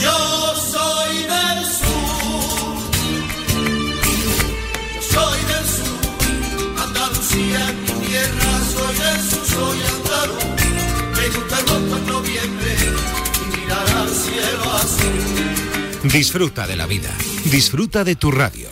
Yo soy del sur. Soy del sur. Andalucía mi tierra. Soy del sur, soy andaluz. Disfruta de la vida. Disfruta de tu radio.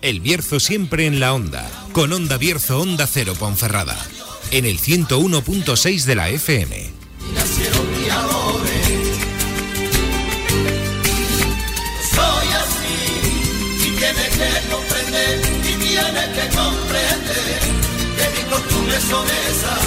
El Bierzo siempre en la onda. Con Onda Bierzo Onda Cero Ponferrada. En el 101.6 de la FM. sobremesa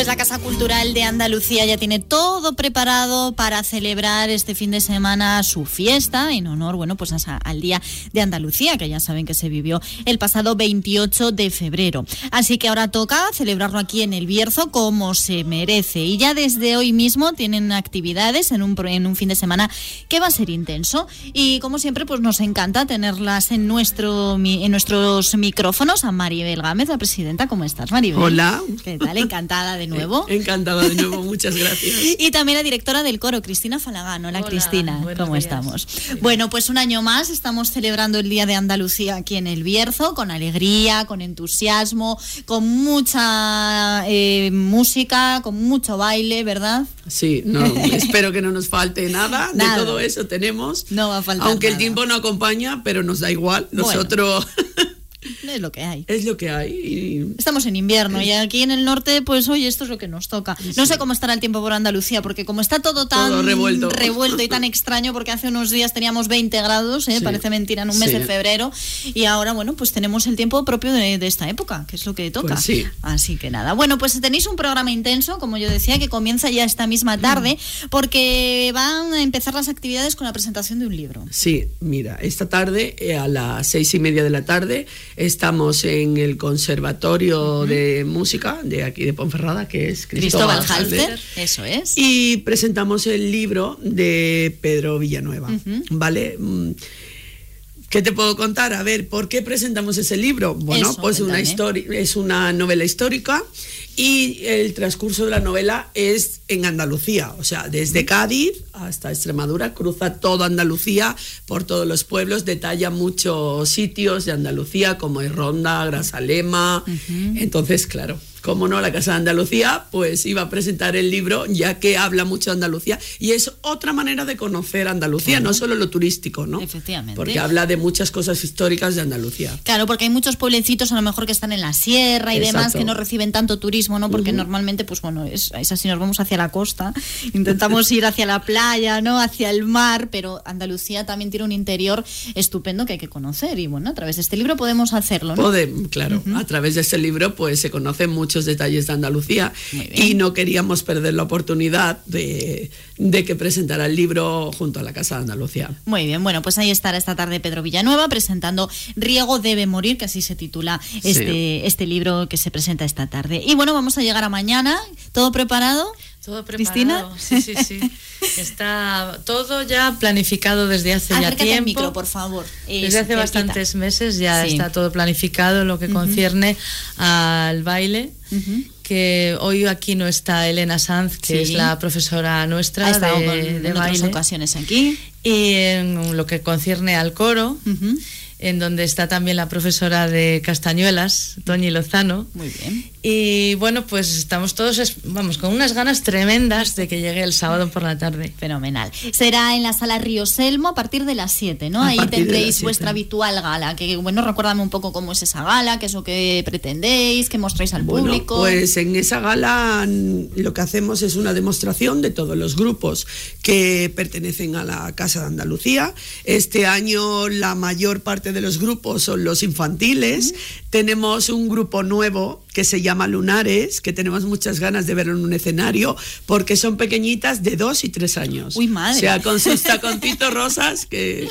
Pues la Casa Cultural de Andalucía ya tiene todo preparado para celebrar este fin de semana su fiesta en honor, bueno, pues a- al Día de Andalucía, que ya saben que se vivió el pasado 28 de febrero. Así que ahora toca celebrarlo aquí en el Bierzo como se merece. Y ya desde hoy mismo tienen actividades en un, pro- en un fin de semana que va a ser intenso. Y como siempre, pues nos encanta tenerlas en, nuestro, en nuestros micrófonos. A Maribel Gámez, la presidenta, ¿cómo estás, Maribel? Hola. ¿Qué tal? Encantada de nuevo. Encantada de nuevo, muchas gracias. Y también la directora del coro, Cristina Falagán. Hola, Hola, Cristina, ¿cómo días. estamos? Bueno, pues un año más estamos celebrando el Día de Andalucía aquí en el Bierzo, con alegría, con entusiasmo, con mucha eh, música, con mucho baile, ¿verdad? Sí, no, espero que no nos falte nada, Nada. de todo eso tenemos. No va a faltar Aunque el tiempo no acompaña, pero nos da igual. Bueno. Es lo que hay. es lo que hay. y- Estamos en invierno y aquí en el norte, pues oye, esto es lo que nos toca. No sé cómo estará el tiempo por Andalucía, porque como está todo tan Todo revuelto. revuelto y tan extraño, porque hace unos días teníamos 20 grados, ¿eh? Sí. parece mentira, en un mes Sí. de febrero, y ahora, bueno, pues tenemos el tiempo propio de, de esta época, que es lo que toca. Pues sí. Así que nada. Bueno, pues tenéis un programa intenso, como yo decía, que comienza ya esta misma tarde, porque van a empezar las actividades con la presentación de un libro. Sí, mira, esta tarde eh, a las seis y media de la tarde estamos en el Conservatorio de Música de aquí de Ponferrada, que es Cristóbal Cristóbal Halfer. eso es. Y presentamos el libro de Pedro Villanueva, ¿vale? Mm, ¿Qué te puedo contar? A ver, ¿por qué presentamos ese libro? Bueno, Eso, pues una historia, es una novela histórica y el transcurso de la novela es en Andalucía, o sea, desde Cádiz hasta Extremadura, cruza toda Andalucía por todos los pueblos, detalla muchos sitios de Andalucía como es Ronda, Grasalema. Entonces, claro, como no, la Casa de Andalucía, pues iba a presentar el libro, ya que habla mucho de Andalucía, y es otra manera de conocer Andalucía, no solo lo turístico, ¿no? Efectivamente. Porque habla de muchas cosas históricas de Andalucía. Claro, porque hay muchos pueblecitos a lo mejor que están en la sierra y demás que no reciben tanto turismo, ¿no? Porque normalmente, pues bueno, es, es así, nos vamos hacia la costa, intentamos ir hacia la playa, ¿no? Hacia el mar, pero Andalucía también tiene un interior estupendo que hay que conocer y bueno, a través de este libro podemos hacerlo, ¿no? Claro, a través de este libro pues se conocen muchos detalles de Andalucía y no queríamos perder la oportunidad de, de que presentara el libro junto a la Casa de Andalucía. Muy bien, bueno, pues ahí estará esta tarde Pedro Villanueva presentando Riego debe morir, que así se titula este, este libro que se presenta esta tarde. Y bueno, vamos a llegar a mañana, ¿todo preparado? Todo Cristina. preparado. Sí, sí, sí. Está todo ya planificado desde hace ya Acércate tiempo. micro, por favor. Desde hace cerquita. bastantes meses ya Sí. está todo planificado en lo que concierne al baile. Que hoy aquí no está Elena Sanz, que Sí. es la profesora nuestra Ha estado de, con- de en otras baile. ocasiones aquí. Y en lo que concierne al coro, Ujú. en donde está también la profesora de Castañuelas, Toñi Lozano. Muy bien. Y bueno, pues estamos todos, vamos, con unas ganas tremendas de que llegue el sábado por la tarde. Fenomenal. Será en la sala Río Selmo a partir de las 7, ¿no? A Ahí tendréis vuestra habitual gala. Que bueno, recuérdame un poco cómo es esa gala, qué es lo que pretendéis, qué mostráis al Bueno, público. pues en esa gala lo que hacemos es una demostración de todos los grupos que pertenecen a la Casa de Andalucía. Este año la mayor parte de los grupos son los infantiles. Tenemos un grupo nuevo que se llama Lunares, que tenemos muchas ganas de verlo en un escenario, porque son pequeñitas de dos y tres años. Uy, madre. O sea, con sus taconcitos rosas, que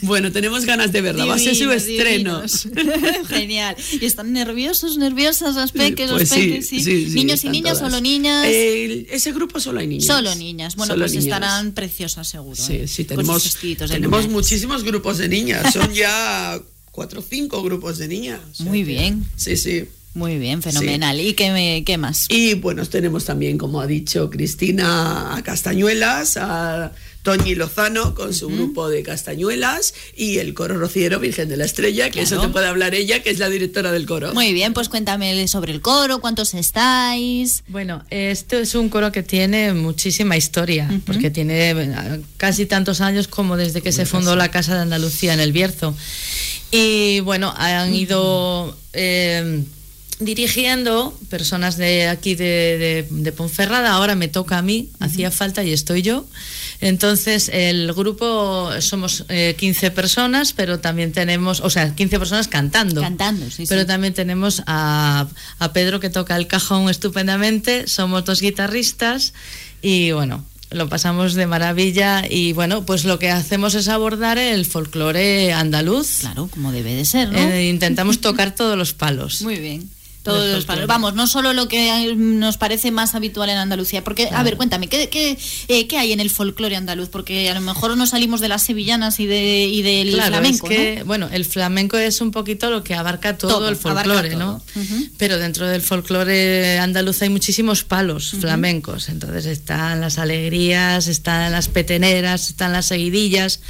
bueno, tenemos ganas de verla. Va a ser su estreno. Genial. ¿Y están nerviosos, nerviosas las peques, Pues los peques? sí, Sí. sí, ¿Niños y niñas, todas. solo niñas? El- ese grupo solo hay niñas. Solo niñas. Bueno, Solo pues niñas. estarán preciosas seguro. Sí, ¿eh? sí, tenemos, tenemos muchísimos grupos de niñas. Son ya cuatro o cinco grupos de niñas. Muy bien. Sí, sí. Muy bien, fenomenal. ¿Y qué, me- qué más? Y bueno, tenemos también, como ha dicho Cristina, a Castañuelas, a Toñi Lozano con su grupo de Castañuelas y el coro rociero Virgen de la Estrella, que eso te puede hablar ella, que es la directora del coro. Muy bien, pues cuéntame sobre el coro, cuántos estáis. Bueno, este es un coro que tiene muchísima historia, porque tiene eh, casi tantos años como desde que se fundó la Casa de Andalucía en el Bierzo. Y bueno, han ido eh, dirigiendo personas de aquí de, de- de Ponferrada, ahora me toca a mí, hacía falta y estoy yo. Entonces, el grupo somos eh, 15 personas, pero también tenemos, o sea, 15 personas cantando. Cantando, sí, Pero sí. también tenemos a, a Pedro que toca el cajón estupendamente, somos dos guitarristas y bueno, lo pasamos de maravilla y bueno, pues lo que hacemos es abordar el folclore andaluz. Claro, como debe de ser, ¿no? Eh, intentamos tocar todos los palos. Muy bien. Todos los palos. Vamos, no solo lo que nos parece más habitual en Andalucía. Porque, a ver, cuéntame, ¿qué, qué, eh, qué hay en el folclore andaluz? Porque a lo mejor nos salimos de las sevillanas y, de, y del Claro, flamenco, es que, bueno, el flamenco es un poquito lo que abarca todo, Todo, el folclore, ¿no? Pero dentro del folclore andaluz hay muchísimos palos flamencos. Entonces están las alegrías, están las peteneras, están las seguidillas,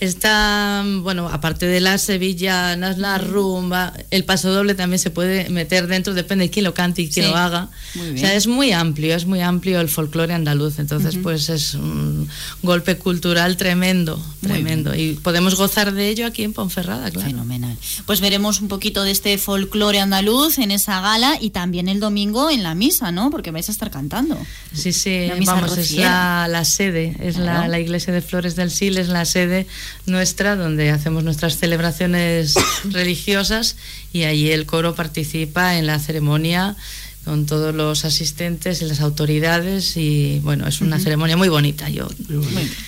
están, bueno, aparte de las sevillanas, la rumba, el paso doble también se puede meter dentro, depende de quién lo cante y quién Sí, lo haga. muy O sea, es muy amplio, es muy amplio el folclore andaluz. Entonces, pues es un golpe cultural tremendo, tremendo. Y podemos gozar de ello aquí en Ponferrada, claro. Fenomenal. Pues veremos un poquito de este folclore andaluz en esa gala y también el domingo en la misa, ¿no? Porque vais a estar cantando. Sí, sí, vamos, es rociera. la, la sede, es Claro. la, la iglesia de Flores del Sil, es la sede nuestra donde hacemos nuestras celebraciones religiosas y allí el coro participa en la ceremonia con todos los asistentes y las autoridades y bueno, es una ceremonia muy bonita. Yo,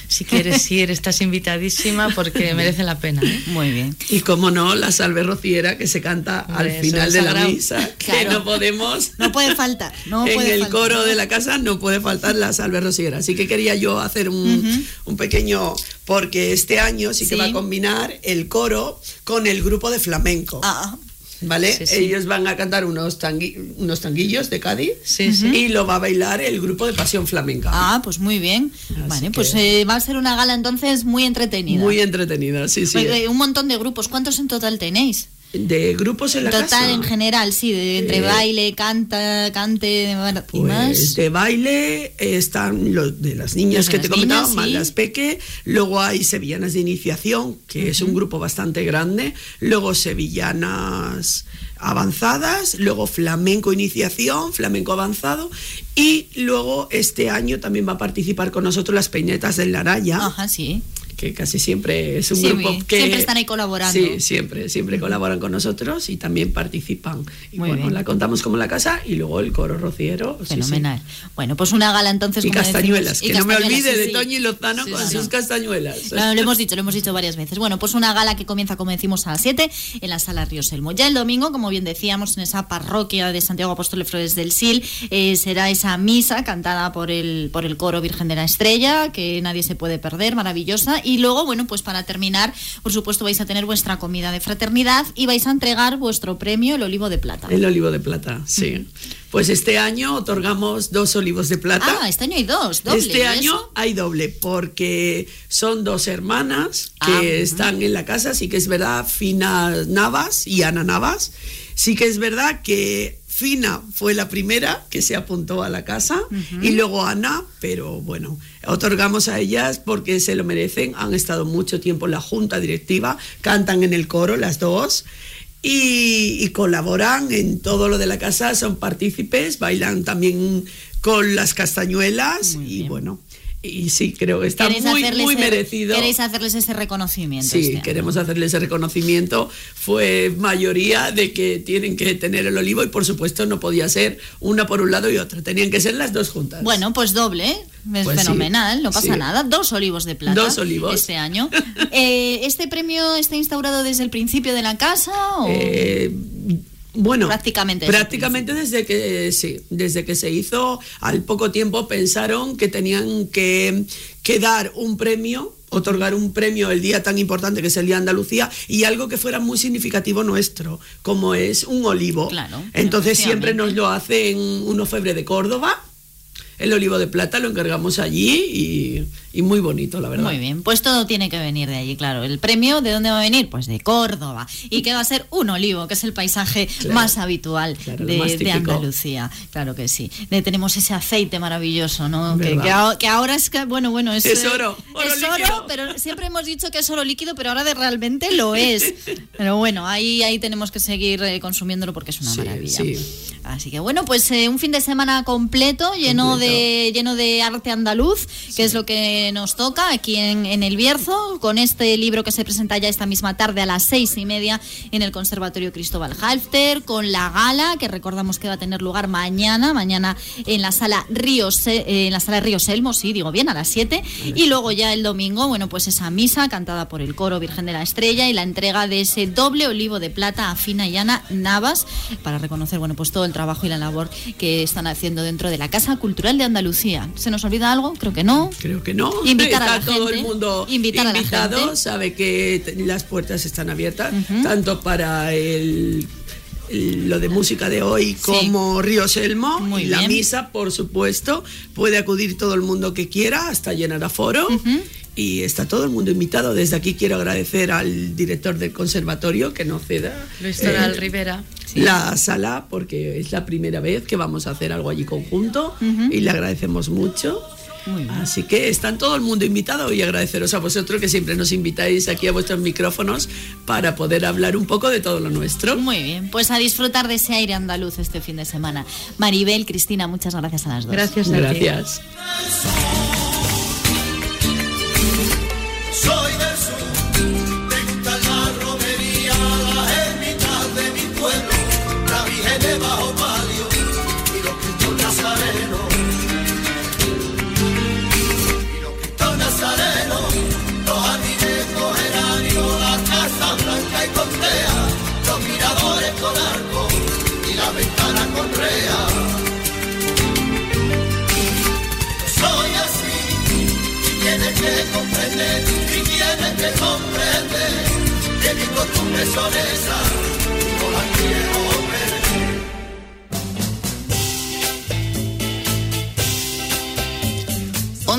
si quieres ir, estás invitadísima porque merece la pena. ¿eh? Muy bien. Y como no, la salve rociera que se canta al Hombre, final de la sagrado. misa, que Claro. no podemos. No puede faltar. No en puede el faltar. coro de la casa no puede faltar la salve rociera. Así que quería yo hacer un, un pequeño, porque este año sí, que Sí. va a combinar el coro con el grupo de flamenco. Ah, ¿Vale? Sí, sí. Ellos van a cantar unos, tangui- unos tanguillos de Cádiz Sí, y lo va a bailar el grupo de Pasión Flamenca. ah, pues muy bien. Así vale, que- pues eh, va a ser una gala entonces muy entretenida. Muy entretenida, sí, sí. Pues, eh, un montón de grupos. ¿Cuántos en total tenéis? De grupos en la total, casa. en general, sí, de, entre Eh, baile, canta, cante y Pues más. de baile eh, están los de las niñas Los que te comentaba, niñas, más sí. las peque, luego hay sevillanas de iniciación, que es un grupo bastante grande, luego sevillanas avanzadas, luego flamenco iniciación, flamenco avanzado y luego este año también va a participar con nosotros las peinetas del Laraya. Ajá, sí. Que casi siempre es un Sí, grupo que Siempre están ahí colaborando. Sí, siempre, siempre colaboran con nosotros y también participan. Y Muy bueno, bien. la contamos como la casa y luego el coro rociero. sí, sí. Fenomenal. Bueno, pues una gala entonces. Y como castañuelas, decimos. que Y no me olvide de sí. Toñi Lozano con sus castañuelas. Lo, lo hemos dicho, lo hemos dicho varias veces. Bueno, pues una gala que comienza, como decimos, a las 7 en la sala Río Selmo. Ya el domingo, como bien decíamos, en esa parroquia de Santiago Apóstol de Flores del Sil, eh, será esa misa cantada por el, por el coro Virgen de la Estrella, que nadie se puede perder, maravillosa. Y luego, bueno, pues para terminar, por supuesto, vais a tener vuestra comida de fraternidad y vais a entregar vuestro premio, el Olivo de Plata. El olivo de plata, sí. Pues este año otorgamos dos olivos de plata. Ah, este año hay dos, doble. Este ¿y año eso? hay doble, porque son dos hermanas que Ah, están en la casa, sí que es verdad, Fina Navas y Ana Navas. Sí que es verdad que Fina fue la primera que se apuntó a la casa y luego Ana, pero bueno, otorgamos a ellas porque se lo merecen, han estado mucho tiempo en la junta directiva, cantan en el coro las dos. Y, y colaboran en todo lo de la casa, son partícipes, bailan también con las castañuelas Muy y bien. bueno, y sí, creo que está ¿Queréis muy, hacerles muy el- merecido. Queréis hacerles ese reconocimiento. Sí, este queremos hacerle ese reconocimiento. Fue mayoría de que tienen que tener el olivo y por supuesto no podía ser una por un lado y otra, tenían que ser las dos juntas. Bueno, pues doble, ¿eh? es Pues sí, fenomenal, no pasa sí. nada. Dos olivos de plata. Dos olivos. Este año. Eh, ¿Este premio está instaurado desde el principio de la casa? O... Eh, bueno, Prácticamente prácticamente desde que sí, desde que se hizo, al poco tiempo pensaron que tenían que, que dar un premio otorgar un premio el día tan importante que es el Día de Andalucía y algo que fuera muy significativo nuestro, como es un olivo. Claro, Entonces siempre nos lo hacen un ofebre de Córdoba. El olivo de plata lo encargamos allí y, y muy bonito, la verdad. Muy bien, pues todo tiene que venir de allí, claro. ¿El premio de dónde va a venir? Pues de Córdoba. Y que va a ser un olivo, que es el paisaje Claro, más habitual claro, de, más de típico. Andalucía. Claro que sí. De- tenemos ese aceite maravilloso, ¿no? Que, que a- que ahora es que, bueno, bueno, es, Es eh, oro, oro es oro, pero siempre hemos dicho que es oro líquido, pero ahora de realmente lo es. Pero bueno, ahí, ahí tenemos que seguir eh, consumiéndolo porque es una Sí, maravilla. sí. Así que bueno, pues eh, un fin de semana completo, lleno Completo. de lleno de arte andaluz, que es lo que nos toca aquí en, en el Bierzo, con este libro que se presenta ya esta misma tarde a las seis y media en el Conservatorio Cristóbal Halfter, con la gala que recordamos que va a tener lugar mañana, mañana en la sala Río Se- eh, en la sala Río Selmo, sí, digo bien, a las 7 y luego ya el domingo, bueno, pues esa misa cantada por el coro Virgen de la Estrella y la entrega de ese doble olivo de plata a Fina y Ana Navas para reconocer, bueno, pues todo el trabajo y la labor que están haciendo dentro de la Casa Cultural de Andalucía. ¿Se nos olvida algo? Creo que no. Creo que no. Invitar a Está la todo gente. el mundo Invitar a la invitado, gente. sabe que las puertas están abiertas, tanto para el, lo de música de hoy como Río Selmo. Muy y la bien. misa, por supuesto, puede acudir todo el mundo que quiera hasta llenar aforo. Y está todo el mundo invitado. Desde aquí quiero agradecer al director del conservatorio que no ceda Luis eh, Toral Rivera. la sala porque es la primera vez que vamos a hacer algo allí conjunto y le agradecemos mucho. Así que están todo el mundo invitado y agradeceros a vosotros que siempre nos invitáis aquí a vuestros micrófonos para poder hablar un poco de todo lo nuestro. Muy bien, pues a disfrutar de ese aire andaluz este fin de semana. Maribel, Cristina, muchas gracias a las dos. Gracias a. Gracias.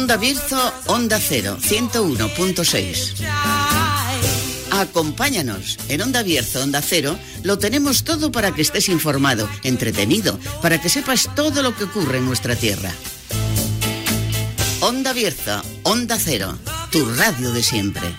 Onda Bierzo, Onda Cero, 101.6. Acompáñanos. En Onda Bierzo, Onda Cero, lo tenemos todo para que estés informado, entretenido, para que sepas todo lo que ocurre en nuestra tierra. Onda Bierzo, Onda Cero, tu radio de siempre.